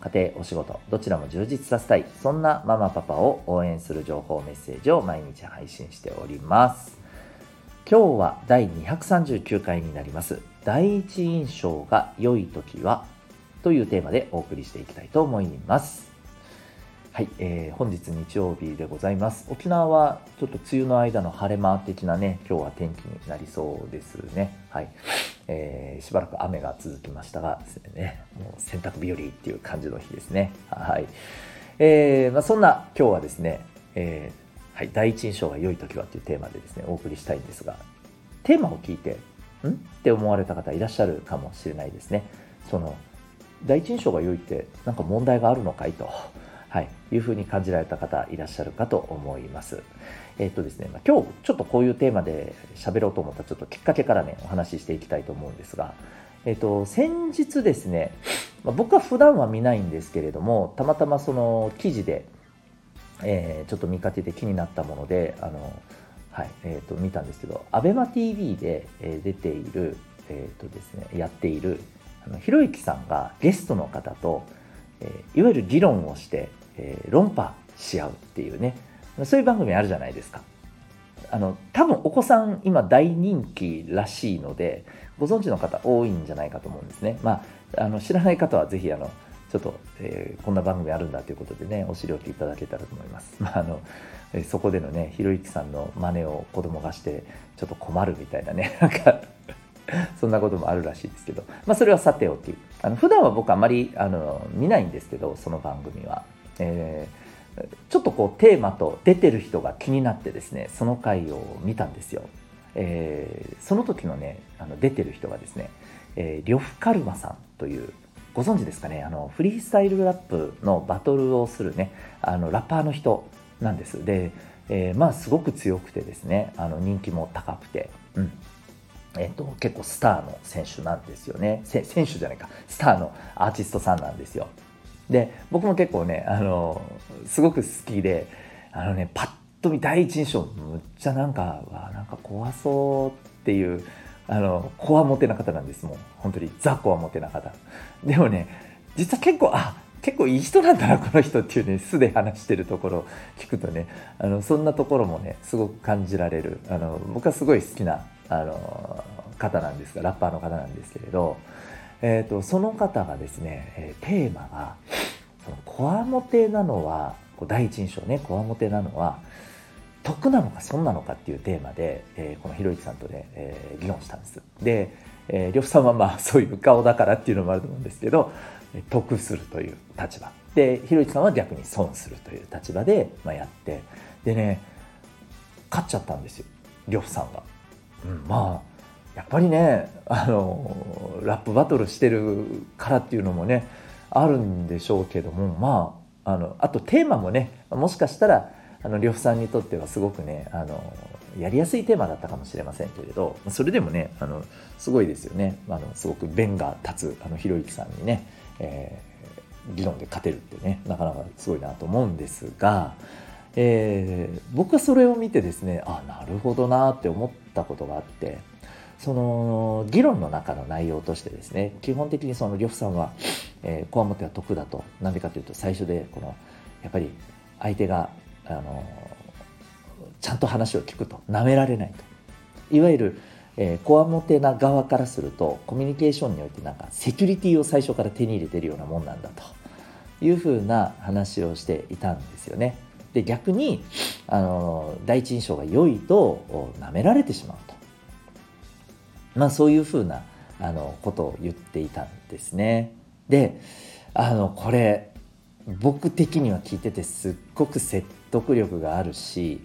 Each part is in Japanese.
家庭、お仕事、どちらも充実させたい、そんなママパパを応援する情報メッセージを毎日配信しております。今日は第239回になります。第一印象が良い時は？というテーマでお送りしていきたいと思います。はい、えー、本日日曜日でございます。沖縄はちょっと梅雨の間の晴れ間的なね、今日は天気になりそうですね。はい。えー、しばらく雨が続きましたが、ね、もう洗濯日和っていう感じの日ですね。はい。えー、まあ、そんな今日はですね、えー、はい、第一印象が良い時はというテーマでですね、お送りしたいんですが、テーマを聞いて、ん？って思われた方いらっしゃるかもしれないですね。その、第一印象が良いって何か問題があるのかいと。はい、いうふうに感じられた方いらっしゃるかと思います。えっ、とですね、ま、今日ちょっとこういうテーマで喋ろうと思ったちょっときっかけからね、お話ししていきたいと思うんですが、えっ、と、先日ですね、まあ、僕は普段は見ないんですけれども、たまたまその記事で、えー、ちょっと見かけて気になったもので、あの、はい、えっ、と、見たんですけど、ABEMATV で、出ている、えっ、とですね、やっている、あのひろゆきさんがゲストの方と、えいわゆる議論をして、え論破し合うっていうね。そういう番組あるじゃないですか。あの多分お子さん今大人気らしいのでご存知の方多いんじゃないかと思うんですね。まああの知らない方はぜひあのちょっと、えー、こんな番組あるんだということでねお知りおきいただけたらと思います、まあ、あのそこでのねひろゆきさんの真似を子供がしてちょっと困るみたいなね なんかそんなこともあるらしいですけど、まあ、それはさておき。あの普段は僕あまりあの見ないんですけどその番組は、えー、ちょっとこうテーマと出てる人が気になってですねその回を見たんですよ、えー、その時のねあの出てる人がですね、えー、呂布カルマさんというご存知ですかねあのフリースタイルラップのバトルをするねあのラッパーの人なんです。で、えー、まあすごく強くてですねあの人気も高くて、うん。えーと、結構スターの選手なんですよね。選手じゃないか。スターのアーティストさんなんですよ。で僕も結構ねあのすごく好きであのねパッと見第一印象むっちゃなんかわなんか怖そうっていうあのこわもてな方なんですもう。本当にザこわもてな方。でもね実は結構あ結構いい人なんだなこの人っていうね素で話してるところを聞くとねあのそんなところもねすごく感じられる。あの僕はすごい好きなあの方なんですがラッパーの方なんですけれどえーと、その方がですね、えー、テーマがそのこわもてなのはこう第一印象ねこわもてなのは得なのか損なのかっていうテーマで、えー、このひろゆきさんとね、えー、議論したんです。で、えー、呂布さんはまあ そういう顔だからっていうのもあると思うんですけど得するという立場。でひろゆきさんは逆に損するという立場で、まあ、やって。でね勝っちゃったんですよ呂布さんが。うん、まあやっぱりねあのラップバトルしてるからっていうのもねあるんでしょうけどもまああのあとテーマもねもしかしたらあの呂布さんにとってはすごくねあのやりやすいテーマだったかもしれませんけれどそれでもねあのすごいですよねあのすごく弁が立つあのひろゆきさんにね、えー、議論で勝てるってねなかなかすごいなと思うんですが、えー、僕はそれを見てですねあなるほどなって思ったことがあって。その議論の中の内容としてですね基本的にその呂布さんはこわもては得だと。なんでかというと最初でこのやっぱり相手があのちゃんと話を聞くと。なめられないと。いわゆるこわもてな側からするとコミュニケーションにおいてなんかセキュリティを最初から手に入れてるようなもんなんだと。いうふうな話をしていたんですよね。で逆にあの第一印象が良いとなめられてしまうと。まあ、そういうふうなあのことを言っていたんですね。であのこれ僕的には聞いててすっごく説得力があるし、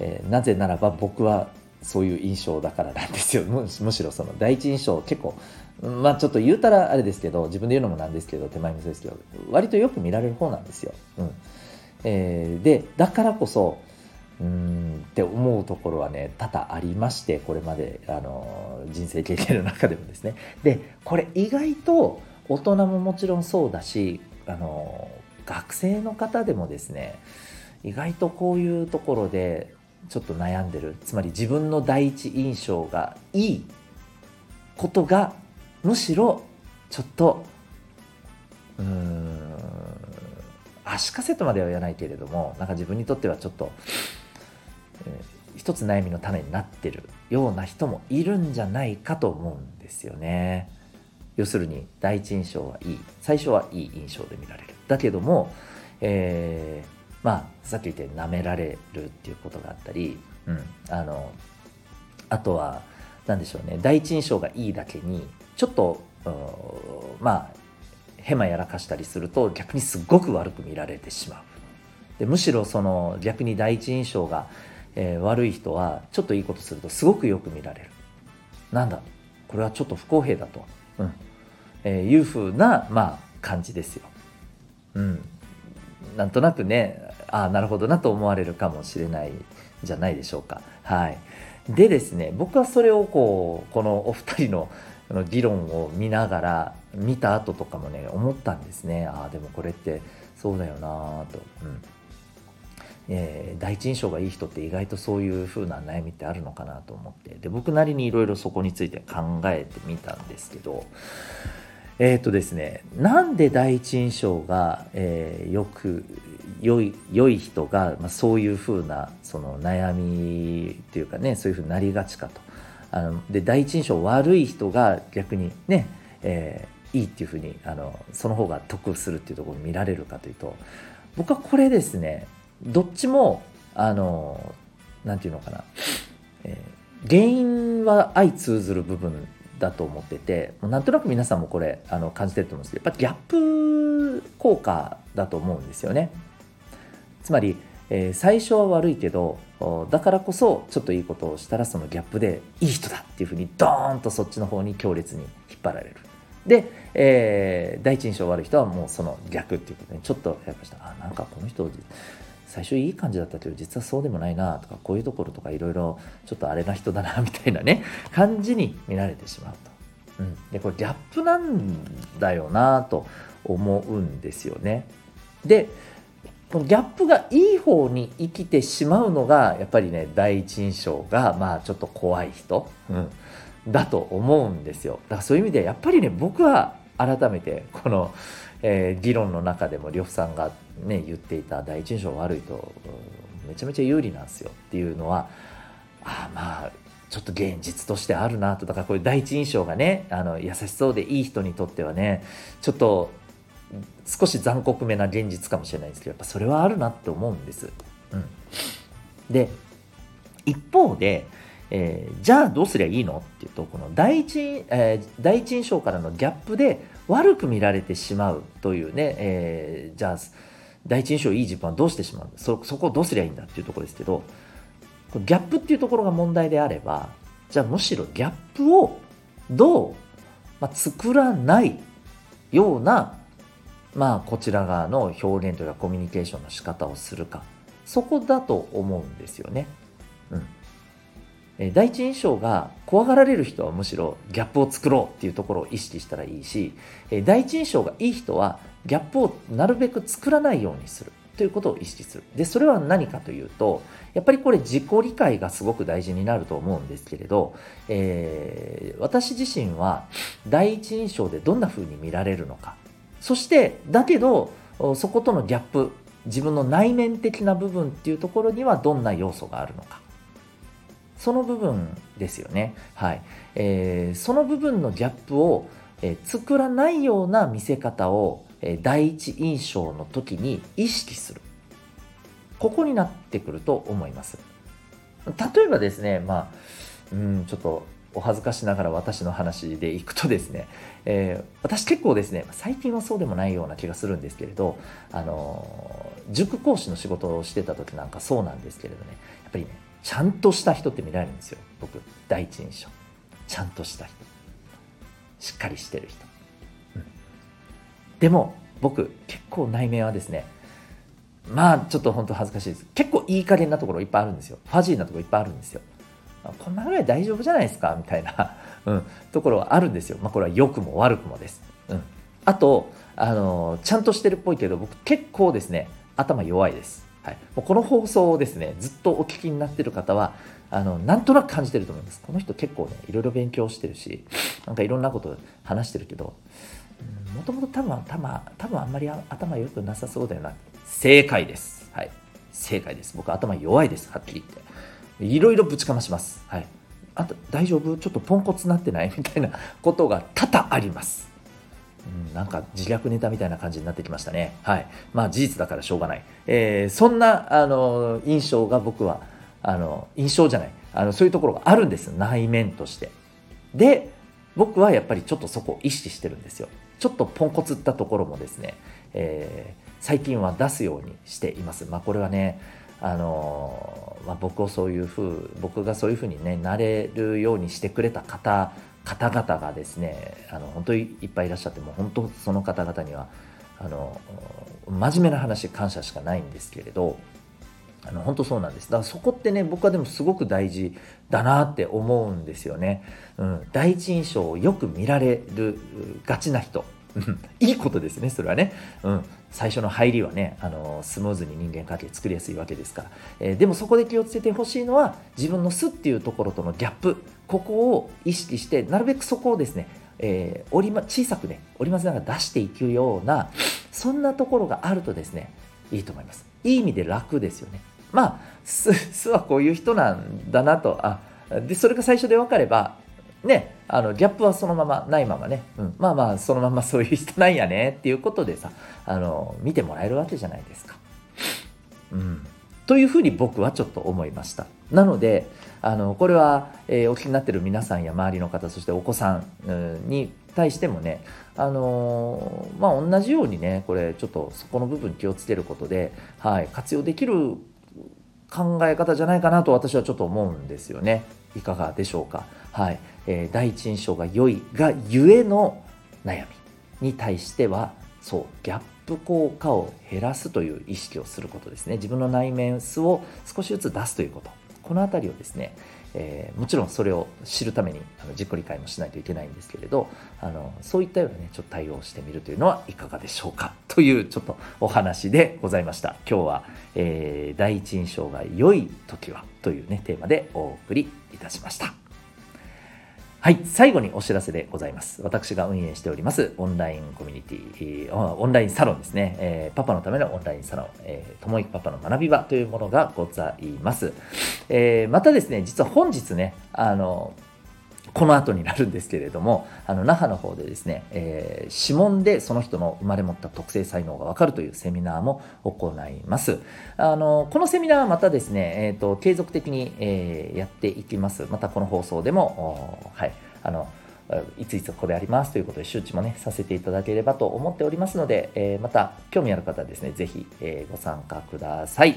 えー、なぜならば僕はそういう印象だからなんですよ むしろその第一印象結構まあちょっと言うたらあれですけど自分で言うのもなんですけど手前味噌ですけど割とよく見られる方なんですよ。うんえー、でだからこそうんって思うところはね多々ありましてこれまであの人生経験の中でもですね。でこれ意外と大人ももちろんそうだしあの学生の方でもですね意外とこういうところでちょっと悩んでる。つまり自分の第一印象がいいことがむしろちょっとうん足かせとまでは言わないけれどもなんか自分にとってはちょっと、一つ悩みの種になってるような人もいるんじゃないかと思うんですよね。要するに第一印象はいい最初はいい印象で見られる。だけども、えー、まあさっき言ったように舐められるっていうことがあったり、うん、あのあとは何でしょうね。第一印象がいいだけにちょっとまあヘマやらかしたりすると逆にすごく悪く見られてしまう。でむしろその逆に第一印象が、えー、悪い人はちょっといいことするとすごくよく見られる。なんだ？これはちょっと不公平だと、うん。えー、いうふうな、まあ、感じですよ。うん、なんとなくねああなるほどなと思われるかもしれないじゃないでしょうか。はい、でですね僕はそれをこうこのお二人の の議論を見ながら見た後とかもね思ったんですね。ああでもこれってそうだよなと、うんえー、第一印象がいい人って意外とそういう風な悩みってあるのかなと思って。で僕なりにいろいろそこについて考えてみたんですけどえっ、とですねなんで第一印象が、えー、よく良い良い人が、まあ、そういう風なその悩みっていうかねそういう風になりがちかと。あので第一印象悪い人が逆にね、えー、いいっていうふうにあのその方が得するっていうところを見られるかというと僕はこれですねどっちもあのなんていうのかな、えー、原因は相通ずる部分だと思っててもうなんとなく皆さんもこれあの感じてると思うんですけどやっぱギャップ効果だと思うんですよね。つまりえー、最初は悪いけどだからこそちょっといいことをしたらそのギャップでいい人だっていうふうにドーンとそっちの方に強烈に引っ張られる。で、えー、第一印象悪い人はもうその逆っていうことで、ちょっとやっぱしたあなんかこの人最初いい感じだったけど実はそうでもないなとかこういうところとかいろいろちょっとあれな人だなみたいなね 感じに見られてしまうと。うん、でこれギャップなんだよなと思うんですよね。でこのギャップがいい方に生きてしまうのがやっぱりね第一印象がまあちょっと怖い人、うん、だと思うんですよだからそういう意味でやっぱりね僕は改めてこの、えー、議論の中でも呂布さんがね言っていた第一印象悪いと、めちゃめちゃ有利なんですよ。っていうのはあまあちょっと現実としてあるなと。だからこういう第一印象がねあの優しそうでいい人にとってはねちょっと少し残酷めな現実かもしれないですけどやっぱそれはあるなって思うんです。うん、で一方で、えー、じゃあどうすりゃいいのっていうとこの第一,、えー、第一印象からのギャップで悪く見られてしまうというね、えー、じゃあ第一印象いい自分はどうしてしまうそそこをどうすりゃいいんだっていうところですけどギャップっていうところが問題であればじゃあむしろギャップをどう、まあ、作らないようなまあこちら側の表現というかコミュニケーションの仕方をするかそこだと思うんですよね。え第一印象が怖がられる人はむしろギャップを作ろうっていうところを意識したらいいし、え第一印象がいい人はギャップをなるべく作らないようにする。ということを意識する。で、それは何かというと、やっぱりこれ自己理解がすごく大事になると思うんですけれど、えー、私自身は第一印象でどんな風に見られるのか。そしてだけどそことのギャップ自分の内面的な部分っていうところにはどんな要素があるのか。その部分ですよね。はい、えー、その部分のギャップを、えー、作らないような見せ方を、えー、第一印象の時に意識する。ここになってくると思います。例えばですねまあうんちょっとお恥ずかしながら私の話でいくとですね、えー、私結構ですね最近はそうでもないような気がするんですけれどあの塾講師の仕事をしてた時なんかそうなんですけれどね。やっぱりねちゃんとした人って見られるんですよ。僕第一印象。ちゃんとした人。しっかりしてる人、うん、でも僕結構内面はですねまあちょっと本当恥ずかしいです。結構いい加減なところいっぱいあるんですよ。ファジーなところいっぱいあるんですよ。こんなぐらい大丈夫じゃないですか？みたいな、うん、ところはあるんですよ。まあこれは良くも悪くもです、うん、あとあのちゃんとしてるっぽいけど僕結構ですね頭弱いです。はい、もうこの放送をですねずっとお聞きになってる方はあのなんとなく感じてると思います。この人結構ねいろいろ勉強してるしなんかいろんなこと話してるけどもともと多分多分多分あんまり頭良くなさそうだよな。正解です。はい。正解です。僕頭弱いですはっきり言って。いろいろぶちかまします。はい。あと大丈夫？ちょっとポンコツなってない？みたいなことが多々あります。うん、なんか自虐ネタみたいな感じになってきましたね。はい。まあ事実だからしょうがない。えー、そんな、あの、印象が僕は、あの、印象じゃない。あの、そういうところがあるんです。内面として。で、僕はやっぱりちょっとそこを意識してるんですよ。ちょっとポンコツったところもですね、えー、最近は出すようにしています。まあこれはね、あのまあ、僕をそういうふう僕がそういうふうにねなれるようにしてくれた方方々がですねあの本当にいっぱいいらっしゃっても本当その方々にはあの真面目な話感謝しかないんですけれどあの本当そうなんです。だからそこってね僕はでもすごく大事だなって思うんですよね、うん、第一印象をよく見られるがちな人。いいことですね、それはね。うん。最初の入りはね、あのスムーズに人間関係作りやすいわけですから。えー、でもそこで気をつけてほしいのは、自分の素っていうところとのギャップ、ここを意識して、なるべくそこをですね、えー、折りま、小さくね、織り交ぜながら出していくような、そんなところがあるとですね、いいと思います。いい意味で楽ですよね。まあ、素はこういう人なんだなと、あ、で、それが最初で分かれば、ね、あのギャップはそのままないままね、うん、まあまあそのままそういう人なんやねっていうことでさあの見てもらえるわけじゃないですか。うん、というふうに僕はちょっと思いました。なのであのこれは、えー、お気になってる皆さんや周りの方そしてお子さん、う、に対してもね、あのー、まあ、同じようにねこれちょっとそこの部分気をつけることで、はい、活用できる考え方じゃないかなと私はちょっと思うんですよね。いかがでしょうか。はい。えー、第一印象が良いがゆえの悩みに対しては、そう、ギャップ効果を減らすという意識をすることですね。自分の内面素を少しずつ出すということ。この辺りをですね、えー、もちろんそれを知るためにあの自己理解もしないといけないんですけれどあのそういったようなねちょっと対応してみるというのはいかがでしょうかというちょっとお話でございました今日は、えー、第一印象が良い時はというねテーマでお送りいたしましたはい。最後にお知らせでございます。私が運営しております、オンラインコミュニティ、オンラインサロンですね。えー、パパのためのオンラインサロン、えー、ともいくパパの学び場というものがございます。えー、またですね、実は本日ね、あの、この後になるんですけれども、あの、那覇の方でですね、えー、指紋でその人の生まれ持った特性才能がわかるというセミナーも行います。あの、このセミナーはまたですね、えっ、ー、と、継続的に、えー、やっていきます。またこの放送でも、はい、あの、いついつここでありますということで周知もね、させていただければと思っておりますので、えー、また興味ある方はですね、ぜひ、えー、ご参加ください。